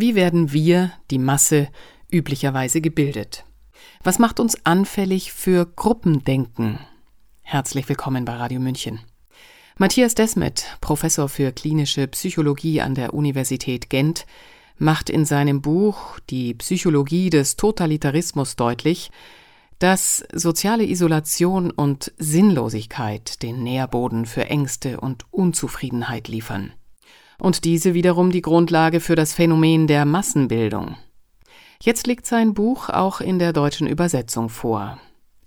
Wie werden wir, die Masse, üblicherweise gebildet? Was macht uns anfällig für Gruppendenken? Herzlich willkommen bei Radio München. Matthias Desmet, Professor für klinische Psychologie an der Universität Gent, macht in seinem Buch Die Psychologie des Totalitarismus deutlich, dass soziale Isolation und Sinnlosigkeit den Nährboden für Ängste und Unzufriedenheit liefern. Und diese wiederum die Grundlage für das Phänomen der Massenbildung. Jetzt liegt sein Buch auch in der deutschen Übersetzung vor.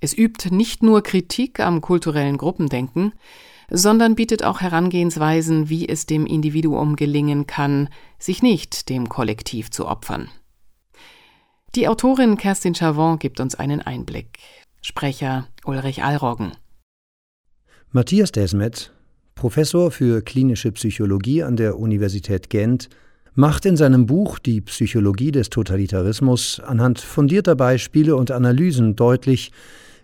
Es übt nicht nur Kritik am kulturellen Gruppendenken, sondern bietet auch Herangehensweisen, wie es dem Individuum gelingen kann, sich nicht dem Kollektiv zu opfern. Die Autorin Kerstin Chavon gibt uns einen Einblick. Sprecher Ulrich Allroggen. Matthias Desmet, Professor für klinische Psychologie an der Universität Gent, macht in seinem Buch Die Psychologie des Totalitarismus anhand fundierter Beispiele und Analysen deutlich,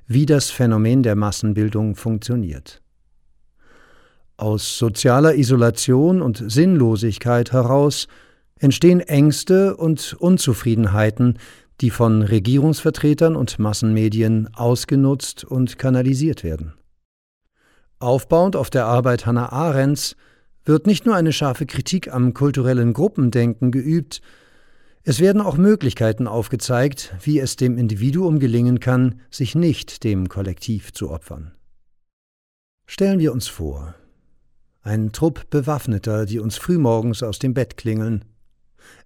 wie das Phänomen der Massenbildung funktioniert. Aus sozialer Isolation und Sinnlosigkeit heraus entstehen Ängste und Unzufriedenheiten, die von Regierungsvertretern und Massenmedien ausgenutzt und kanalisiert werden. Aufbauend auf der Arbeit Hannah Arendts wird nicht nur eine scharfe Kritik am kulturellen Gruppendenken geübt, es werden auch Möglichkeiten aufgezeigt, wie es dem Individuum gelingen kann, sich nicht dem Kollektiv zu opfern. Stellen wir uns vor, ein Trupp Bewaffneter, die uns frühmorgens aus dem Bett klingeln,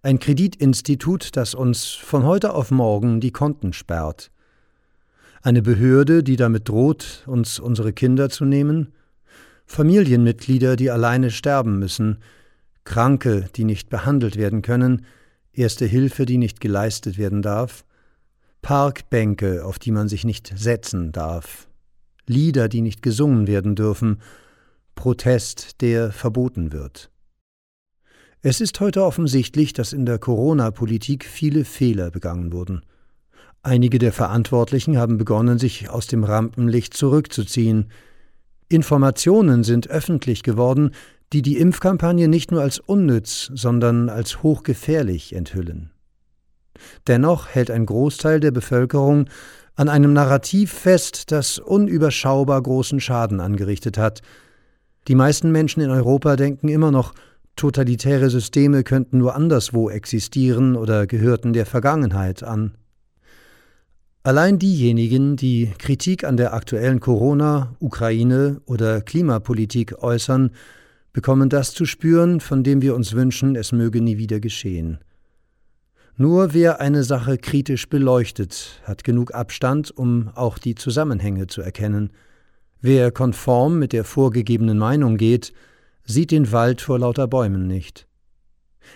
ein Kreditinstitut, das uns von heute auf morgen die Konten sperrt, eine Behörde, die damit droht, uns unsere Kinder zu nehmen, Familienmitglieder, die alleine sterben müssen, Kranke, die nicht behandelt werden können, Erste Hilfe, die nicht geleistet werden darf, Parkbänke, auf die man sich nicht setzen darf, Lieder, die nicht gesungen werden dürfen, Protest, der verboten wird. Es ist heute offensichtlich, dass in der Corona-Politik viele Fehler begangen wurden. Einige der Verantwortlichen haben begonnen, sich aus dem Rampenlicht zurückzuziehen. Informationen sind öffentlich geworden, die die Impfkampagne nicht nur als unnütz, sondern als hochgefährlich enthüllen. Dennoch hält ein Großteil der Bevölkerung an einem Narrativ fest, das unüberschaubar großen Schaden angerichtet hat. Die meisten Menschen in Europa denken immer noch, Totalitäre Systeme könnten nur anderswo existieren oder gehörten der Vergangenheit an. Allein diejenigen, die Kritik an der aktuellen Corona, Ukraine oder Klimapolitik äußern, bekommen das zu spüren, von dem wir uns wünschen, es möge nie wieder geschehen. Nur wer eine Sache kritisch beleuchtet, hat genug Abstand, um auch die Zusammenhänge zu erkennen. Wer konform mit der vorgegebenen Meinung geht, sieht den Wald vor lauter Bäumen nicht.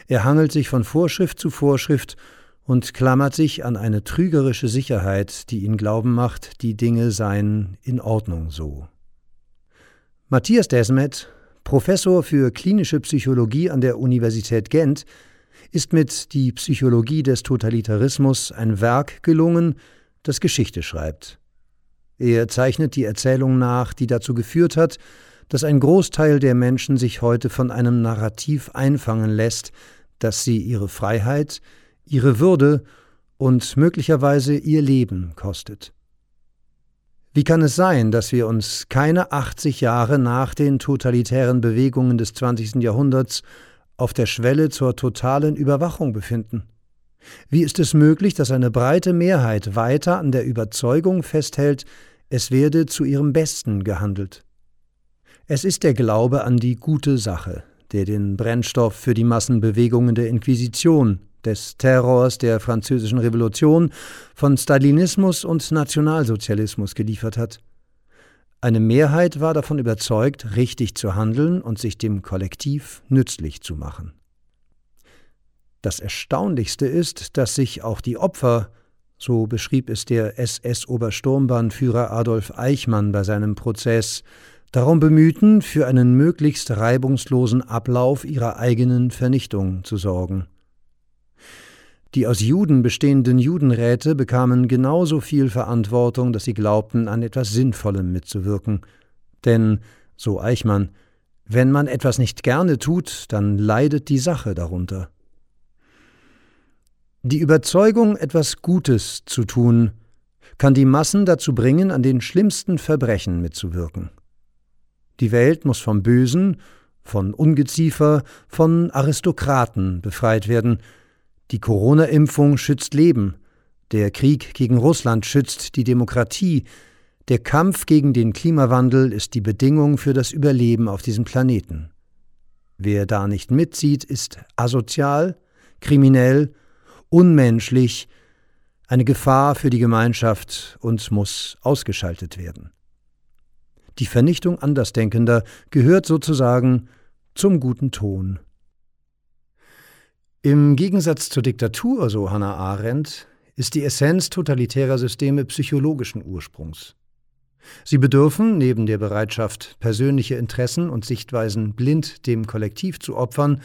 Er hangelt sich von Vorschrift zu Vorschrift und klammert sich an eine trügerische Sicherheit, die ihn glauben macht, die Dinge seien in Ordnung so. Matthias Desmet, Professor für klinische Psychologie an der Universität Gent, ist mit Die Psychologie des Totalitarismus ein Werk gelungen, das Geschichte schreibt. Er zeichnet die Erzählung nach, die dazu geführt hat, dass ein Großteil der Menschen sich heute von einem Narrativ einfangen lässt, das sie ihre Freiheit, ihre Würde und möglicherweise ihr Leben kostet. Wie kann es sein, dass wir uns keine 80 Jahre nach den totalitären Bewegungen des 20. Jahrhunderts auf der Schwelle zur totalen Überwachung befinden? Wie ist es möglich, dass eine breite Mehrheit weiter an der Überzeugung festhält, es werde zu ihrem Besten gehandelt? Es ist der Glaube an die gute Sache, der den Brennstoff für die Massenbewegungen der Inquisition, des Terrors der französischen Revolution, von Stalinismus und Nationalsozialismus geliefert hat. Eine Mehrheit war davon überzeugt, richtig zu handeln und sich dem Kollektiv nützlich zu machen. Das Erstaunlichste ist, dass sich auch die Opfer, so beschrieb es der SS-Obersturmbahnführer Adolf Eichmann bei seinem Prozess, darum bemühten, für einen möglichst reibungslosen Ablauf ihrer eigenen Vernichtung zu sorgen. Die aus Juden bestehenden Judenräte bekamen genauso viel Verantwortung, dass sie glaubten, an etwas Sinnvollem mitzuwirken. Denn, so Eichmann, wenn man etwas nicht gerne tut, dann leidet die Sache darunter. Die Überzeugung, etwas Gutes zu tun, kann die Massen dazu bringen, an den schlimmsten Verbrechen mitzuwirken. Die Welt muss vom Bösen, von Ungeziefer, von Aristokraten befreit werden. Die Corona-Impfung schützt Leben. Der Krieg gegen Russland schützt die Demokratie. Der Kampf gegen den Klimawandel ist die Bedingung für das Überleben auf diesem Planeten. Wer da nicht mitzieht, ist asozial, kriminell unmenschlich, eine Gefahr für die Gemeinschaft und muss ausgeschaltet werden. Die Vernichtung Andersdenkender gehört sozusagen zum guten Ton. Im Gegensatz zur Diktatur, so Hannah Arendt, ist die Essenz totalitärer Systeme psychologischen Ursprungs. Sie bedürfen, neben der Bereitschaft, persönliche Interessen und Sichtweisen blind dem Kollektiv zu opfern,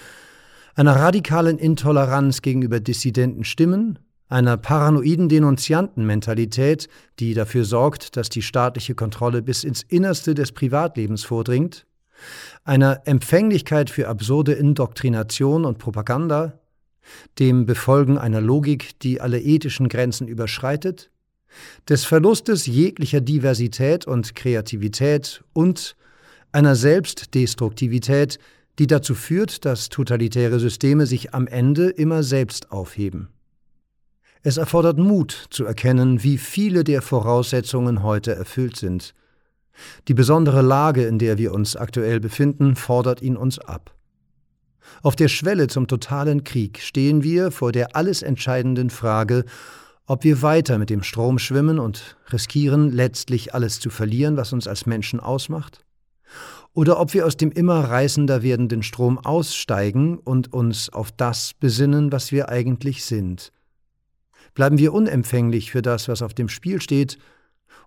einer radikalen Intoleranz gegenüber dissidenten Stimmen, einer paranoiden Denunziantenmentalität, die dafür sorgt, dass die staatliche Kontrolle bis ins Innerste des Privatlebens vordringt, einer Empfänglichkeit für absurde Indoktrination und Propaganda, dem Befolgen einer Logik, die alle ethischen Grenzen überschreitet, des Verlustes jeglicher Diversität und Kreativität und einer Selbstdestruktivität, die dazu führt, dass totalitäre Systeme sich am Ende immer selbst aufheben. Es erfordert Mut zu erkennen, wie viele der Voraussetzungen heute erfüllt sind. Die besondere Lage, in der wir uns aktuell befinden, fordert ihn uns ab. Auf der Schwelle zum totalen Krieg stehen wir vor der alles entscheidenden Frage, ob wir weiter mit dem Strom schwimmen und riskieren, letztlich alles zu verlieren, was uns als Menschen ausmacht, oder ob wir aus dem immer reißender werdenden Strom aussteigen und uns auf das besinnen, was wir eigentlich sind. Bleiben wir unempfänglich für das, was auf dem Spiel steht,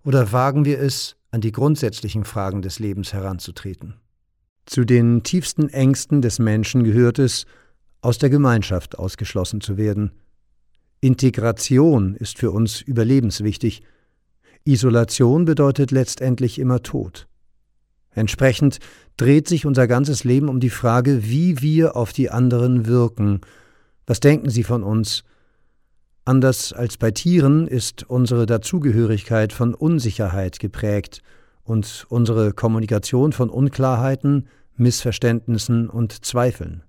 oder wagen wir es, an die grundsätzlichen Fragen des Lebens heranzutreten? Zu den tiefsten Ängsten des Menschen gehört es, aus der Gemeinschaft ausgeschlossen zu werden. Integration ist für uns überlebenswichtig. Isolation bedeutet letztendlich immer Tod. Entsprechend dreht sich unser ganzes Leben um die Frage, wie wir auf die anderen wirken. Was denken sie von uns? Anders als bei Tieren ist unsere Dazugehörigkeit von Unsicherheit geprägt und unsere Kommunikation von Unklarheiten, Missverständnissen und Zweifeln.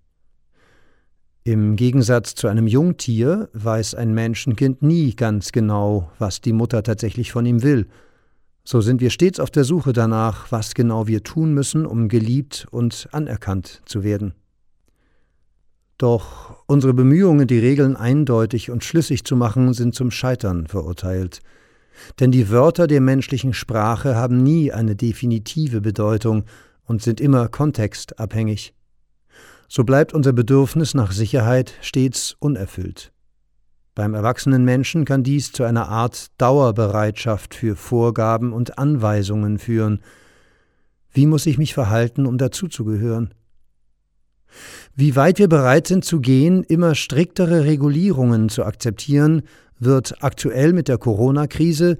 Im Gegensatz zu einem Jungtier weiß ein Menschenkind nie ganz genau, was die Mutter tatsächlich von ihm will – so sind wir stets auf der Suche danach, was genau wir tun müssen, um geliebt und anerkannt zu werden. Doch unsere Bemühungen, die Regeln eindeutig und schlüssig zu machen, sind zum Scheitern verurteilt. Denn die Wörter der menschlichen Sprache haben nie eine definitive Bedeutung und sind immer kontextabhängig. So bleibt unser Bedürfnis nach Sicherheit stets unerfüllt. Beim erwachsenen Menschen kann dies zu einer Art Dauerbereitschaft für Vorgaben und Anweisungen führen. Wie muss ich mich verhalten, um dazuzugehören? Wie weit wir bereit sind zu gehen, immer striktere Regulierungen zu akzeptieren, wird aktuell mit der Corona-Krise,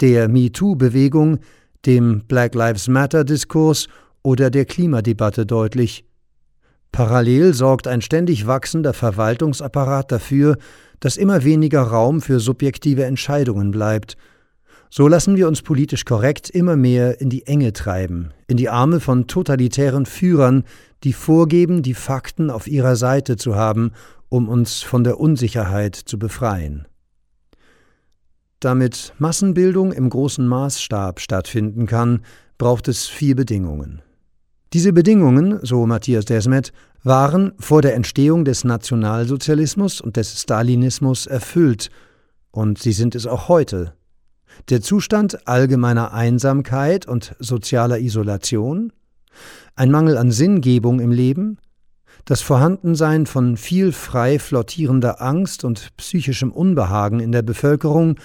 der MeToo-Bewegung, dem Black Lives Matter-Diskurs oder der Klimadebatte deutlich. Parallel sorgt ein ständig wachsender Verwaltungsapparat dafür, dass immer weniger Raum für subjektive Entscheidungen bleibt. So lassen wir uns politisch korrekt immer mehr in die Enge treiben, in die Arme von totalitären Führern, die vorgeben, die Fakten auf ihrer Seite zu haben, um uns von der Unsicherheit zu befreien. Damit Massenbildung im großen Maßstab stattfinden kann, braucht es vier Bedingungen. Diese Bedingungen, so Matthias Desmet, waren vor der Entstehung des Nationalsozialismus und des Stalinismus erfüllt, und sie sind es auch heute. Der Zustand allgemeiner Einsamkeit und sozialer Isolation, ein Mangel an Sinngebung im Leben, das Vorhandensein von viel frei flottierender Angst und psychischem Unbehagen in der Bevölkerung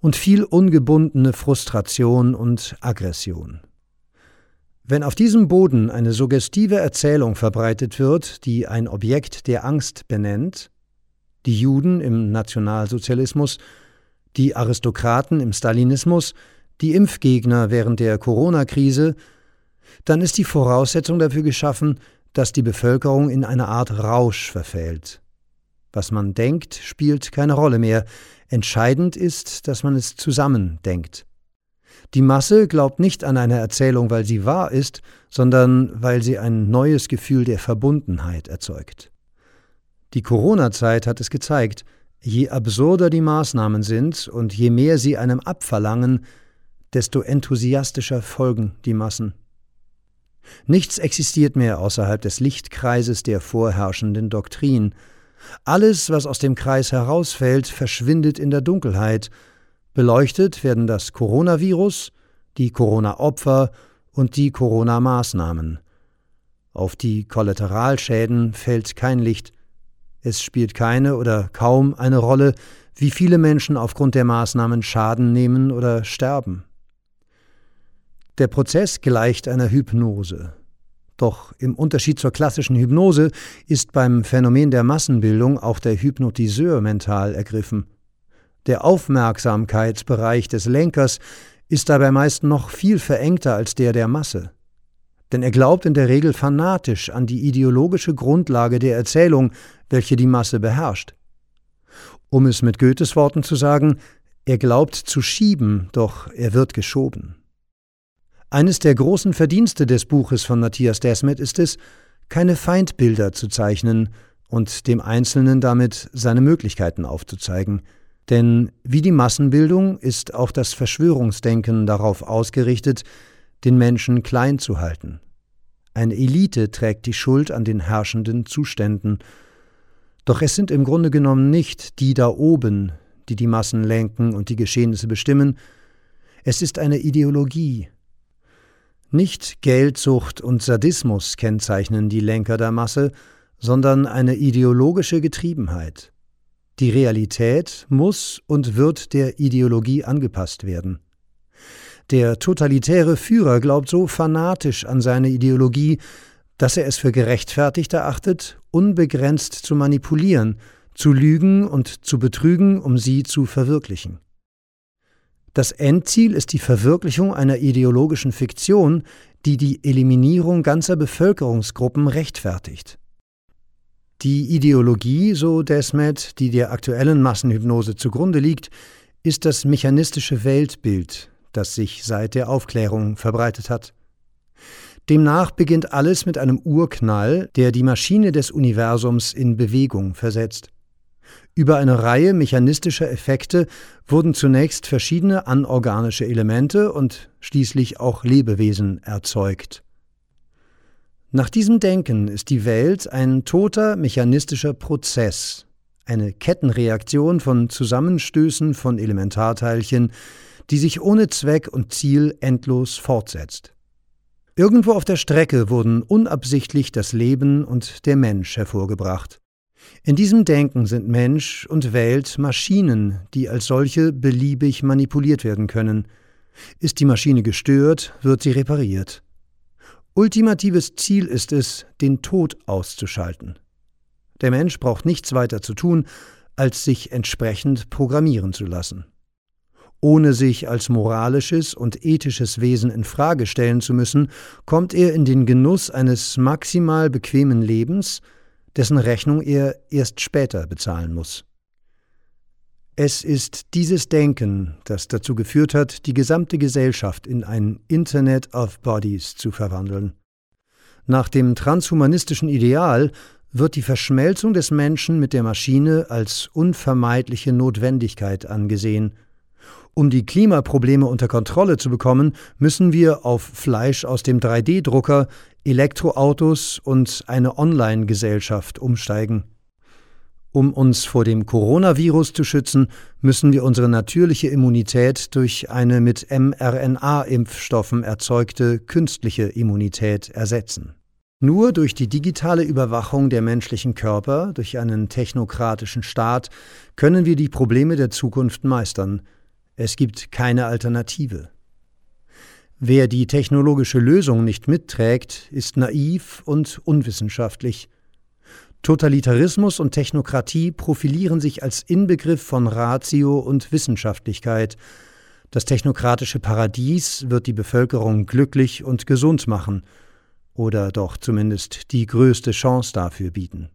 und viel ungebundene Frustration und Aggression. Wenn auf diesem Boden eine suggestive Erzählung verbreitet wird, die ein Objekt der Angst benennt, die Juden im Nationalsozialismus, die Aristokraten im Stalinismus, die Impfgegner während der Corona-Krise, dann ist die Voraussetzung dafür geschaffen, dass die Bevölkerung in eine Art Rausch verfällt. Was man denkt, spielt keine Rolle mehr. Entscheidend ist, dass man es zusammen denkt. Die Masse glaubt nicht an eine Erzählung, weil sie wahr ist, sondern weil sie ein neues Gefühl der Verbundenheit erzeugt. Die Corona-Zeit hat es gezeigt, je absurder die Maßnahmen sind und je mehr sie einem abverlangen, desto enthusiastischer folgen die Massen. Nichts existiert mehr außerhalb des Lichtkreises der vorherrschenden Doktrin. Alles, was aus dem Kreis herausfällt, verschwindet in der Dunkelheit. Beleuchtet werden das Coronavirus, die Corona-Opfer und die Corona-Maßnahmen. Auf die Kollateralschäden fällt kein Licht. Es spielt keine oder kaum eine Rolle, wie viele Menschen aufgrund der Maßnahmen Schaden nehmen oder sterben. Der Prozess gleicht einer Hypnose. Doch im Unterschied zur klassischen Hypnose ist beim Phänomen der Massenbildung auch der Hypnotiseur mental ergriffen. Der Aufmerksamkeitsbereich des Lenkers ist dabei meist noch viel verengter als der der Masse. Denn er glaubt in der Regel fanatisch an die ideologische Grundlage der Erzählung, welche die Masse beherrscht. Um es mit Goethes Worten zu sagen, er glaubt zu schieben, doch er wird geschoben. Eines der großen Verdienste des Buches von Matthias Desmet ist es, keine Feindbilder zu zeichnen und dem Einzelnen damit seine Möglichkeiten aufzuzeigen. Denn wie die Massenbildung ist auch das Verschwörungsdenken darauf ausgerichtet, den Menschen klein zu halten. Eine Elite trägt die Schuld an den herrschenden Zuständen. Doch es sind im Grunde genommen nicht die da oben, die die Massen lenken und die Geschehnisse bestimmen, es ist eine Ideologie, nicht Geldsucht und Sadismus kennzeichnen die Lenker der Masse, sondern eine ideologische Getriebenheit. Die Realität muss und wird der Ideologie angepasst werden. Der totalitäre Führer glaubt so fanatisch an seine Ideologie, dass er es für gerechtfertigt erachtet, unbegrenzt zu manipulieren, zu lügen und zu betrügen, um sie zu verwirklichen. Das Endziel ist die Verwirklichung einer ideologischen Fiktion, die die Eliminierung ganzer Bevölkerungsgruppen rechtfertigt. Die Ideologie, so Desmet, die der aktuellen Massenhypnose zugrunde liegt, ist das mechanistische Weltbild, das sich seit der Aufklärung verbreitet hat. Demnach beginnt alles mit einem Urknall, der die Maschine des Universums in Bewegung versetzt. Über eine Reihe mechanistischer Effekte wurden zunächst verschiedene anorganische Elemente und schließlich auch Lebewesen erzeugt. Nach diesem Denken ist die Welt ein toter mechanistischer Prozess, eine Kettenreaktion von Zusammenstößen von Elementarteilchen, die sich ohne Zweck und Ziel endlos fortsetzt. Irgendwo auf der Strecke wurden unabsichtlich das Leben und der Mensch hervorgebracht. In diesem Denken sind Mensch und Welt Maschinen, die als solche beliebig manipuliert werden können. Ist die Maschine gestört, wird sie repariert. Ultimatives Ziel ist es, den Tod auszuschalten. Der Mensch braucht nichts weiter zu tun, als sich entsprechend programmieren zu lassen. Ohne sich als moralisches und ethisches Wesen in Frage stellen zu müssen, kommt er in den Genuss eines maximal bequemen Lebens, dessen Rechnung er erst später bezahlen muss. Es ist dieses Denken, das dazu geführt hat, die gesamte Gesellschaft in ein Internet of Bodies zu verwandeln. Nach dem transhumanistischen Ideal wird die Verschmelzung des Menschen mit der Maschine als unvermeidliche Notwendigkeit angesehen. Um die Klimaprobleme unter Kontrolle zu bekommen, müssen wir auf Fleisch aus dem 3D-Drucker Elektroautos und eine Online-Gesellschaft umsteigen. Um uns vor dem Coronavirus zu schützen, müssen wir unsere natürliche Immunität durch eine mit mRNA-Impfstoffen erzeugte künstliche Immunität ersetzen. Nur durch die digitale Überwachung der menschlichen Körper durch einen technokratischen Staat können wir die Probleme der Zukunft meistern. Es gibt keine Alternative. Wer die technologische Lösung nicht mitträgt, ist naiv und unwissenschaftlich. Totalitarismus und Technokratie profilieren sich als Inbegriff von Ratio und Wissenschaftlichkeit. Das technokratische Paradies wird die Bevölkerung glücklich und gesund machen, oder doch zumindest die größte Chance dafür bieten.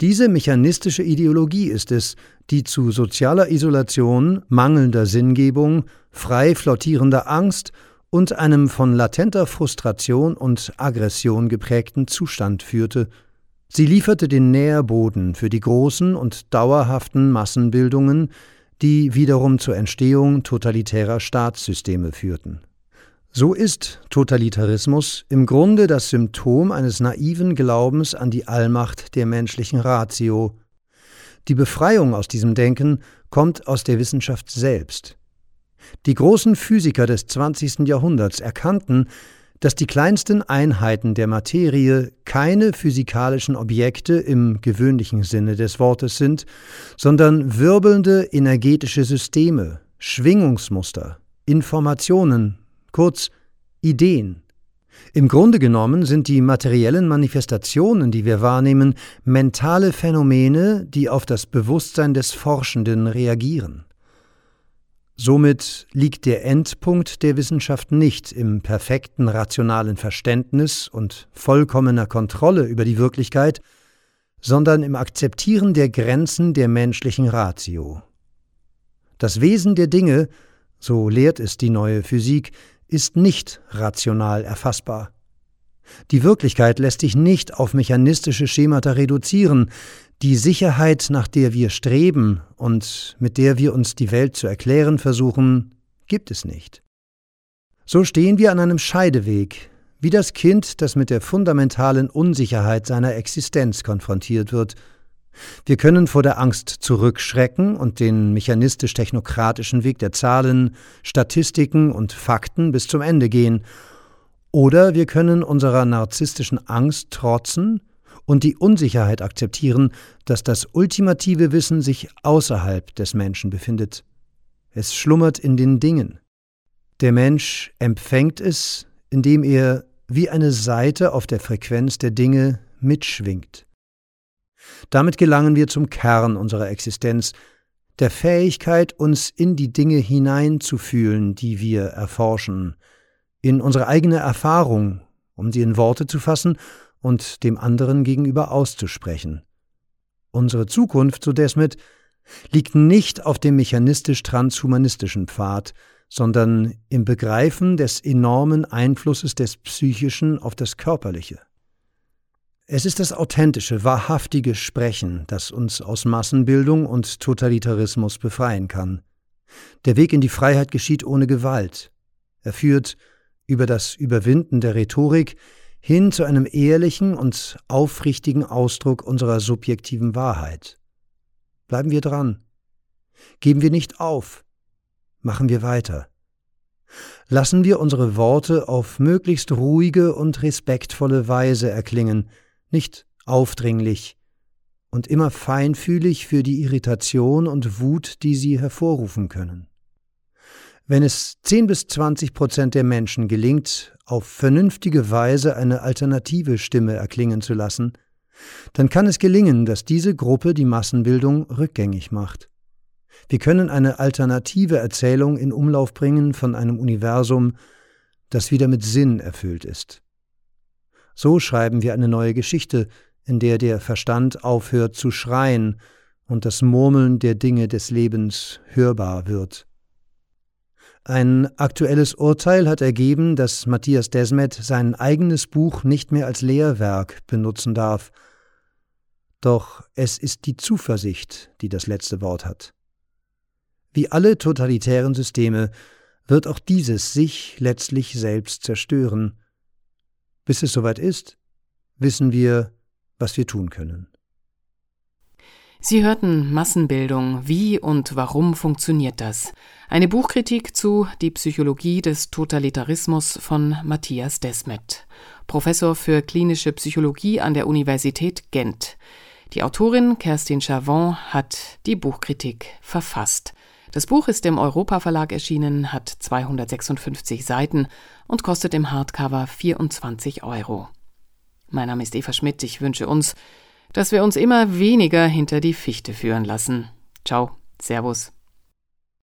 Diese mechanistische Ideologie ist es, die zu sozialer Isolation, mangelnder Sinngebung, frei flottierender Angst und einem von latenter Frustration und Aggression geprägten Zustand führte. Sie lieferte den Nährboden für die großen und dauerhaften Massenbildungen, die wiederum zur Entstehung totalitärer Staatssysteme führten. So ist Totalitarismus im Grunde das Symptom eines naiven Glaubens an die Allmacht der menschlichen Ratio. Die Befreiung aus diesem Denken kommt aus der Wissenschaft selbst. Die großen Physiker des 20. Jahrhunderts erkannten, dass die kleinsten Einheiten der Materie keine physikalischen Objekte im gewöhnlichen Sinne des Wortes sind, sondern wirbelnde energetische Systeme, Schwingungsmuster, Informationen, kurz Ideen. Im Grunde genommen sind die materiellen Manifestationen, die wir wahrnehmen, mentale Phänomene, die auf das Bewusstsein des Forschenden reagieren. Somit liegt der Endpunkt der Wissenschaft nicht im perfekten rationalen Verständnis und vollkommener Kontrolle über die Wirklichkeit, sondern im Akzeptieren der Grenzen der menschlichen Ratio. Das Wesen der Dinge, so lehrt es die neue Physik, ist nicht rational erfassbar. Die Wirklichkeit lässt sich nicht auf mechanistische Schemata reduzieren, die Sicherheit, nach der wir streben und mit der wir uns die Welt zu erklären versuchen, gibt es nicht. So stehen wir an einem Scheideweg, wie das Kind, das mit der fundamentalen Unsicherheit seiner Existenz konfrontiert wird. Wir können vor der Angst zurückschrecken und den mechanistisch-technokratischen Weg der Zahlen, Statistiken und Fakten bis zum Ende gehen, oder wir können unserer narzisstischen Angst trotzen und die Unsicherheit akzeptieren, dass das ultimative Wissen sich außerhalb des Menschen befindet. Es schlummert in den Dingen. Der Mensch empfängt es, indem er wie eine Saite auf der Frequenz der Dinge mitschwingt. Damit gelangen wir zum Kern unserer Existenz, der Fähigkeit, uns in die Dinge hineinzufühlen, die wir erforschen, in unsere eigene Erfahrung, um sie in Worte zu fassen und dem anderen gegenüber auszusprechen. Unsere Zukunft, so Desmet, liegt nicht auf dem mechanistisch-transhumanistischen Pfad, sondern im Begreifen des enormen Einflusses des Psychischen auf das Körperliche. Es ist das authentische, wahrhaftige Sprechen, das uns aus Massenbildung und Totalitarismus befreien kann. Der Weg in die Freiheit geschieht ohne Gewalt. Er führt über das Überwinden der Rhetorik hin zu einem ehrlichen und aufrichtigen Ausdruck unserer subjektiven Wahrheit. Bleiben wir dran. Geben wir nicht auf. Machen wir weiter. Lassen wir unsere Worte auf möglichst ruhige und respektvolle Weise erklingen, nicht aufdringlich und immer feinfühlig für die Irritation und Wut, die sie hervorrufen können. Wenn es 10 bis 20 Prozent der Menschen gelingt, auf vernünftige Weise eine alternative Stimme erklingen zu lassen, dann kann es gelingen, dass diese Gruppe die Massenbildung rückgängig macht. Wir können eine alternative Erzählung in Umlauf bringen von einem Universum, das wieder mit Sinn erfüllt ist. So schreiben wir eine neue Geschichte, in der der Verstand aufhört zu schreien und das Murmeln der Dinge des Lebens hörbar wird. Ein aktuelles Urteil hat ergeben, dass Matthias Desmet sein eigenes Buch nicht mehr als Lehrwerk benutzen darf. Doch es ist die Zuversicht, die das letzte Wort hat. Wie alle totalitären Systeme wird auch dieses sich letztlich selbst zerstören. Bis es soweit ist, wissen wir, was wir tun können. Sie hörten Massenbildung. Wie und warum funktioniert das? Eine Buchkritik zu Die Psychologie des Totalitarismus von Matthias Desmet, Professor für klinische Psychologie an der Universität Gent. Die Autorin Kerstin Chavon hat die Buchkritik verfasst. Das Buch ist im Europa Verlag erschienen, hat 256 Seiten und kostet im Hardcover 24 Euro. Mein Name ist Eva Schmidt. Ich wünsche uns dass wir uns immer weniger hinter die Fichte führen lassen. Ciao, Servus.